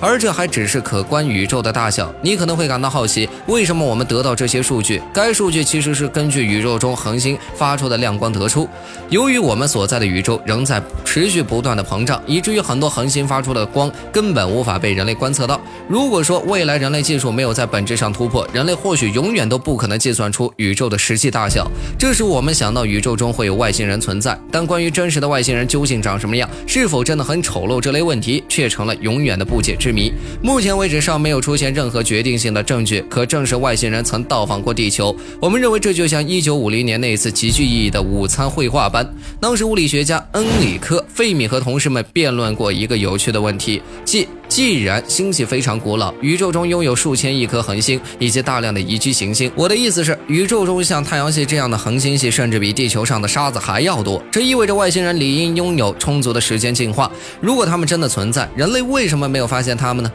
而这还只是可观宇宙的大小。你可能会感到好奇，为什么我们得到这些数据？该数据其实是根据宇宙中恒星发出的亮光得出。由于我们所在的宇宙仍在持续不断的膨胀，以至于很多恒星发出的光根本无法被人类观测到。如果说未来人类技术没有在本质上突破，人类或许永远都不可能计算出宇宙的实际大小。这使我们想到宇宙中会有外星人存在，但关于真实的外星人究竟长什么样，是否真的很丑陋这类问题，却成了永远的不解之之谜。目前为止，尚没有出现任何决定性的证据可证实外星人曾到访过地球。我们认为，这就像1950年那一次极具意义的午餐绘画般，当时物理学家恩里克·费米和同事们辩论过一个有趣的问题，即。既然星系非常古老，宇宙中拥有数千亿颗恒星以及大量的宜居行星，我的意思是，宇宙中像太阳系这样的恒星系甚至比地球上的沙子还要多。这意味着外星人理应拥有充足的时间进化。如果他们真的存在，人类为什么没有发现他们呢？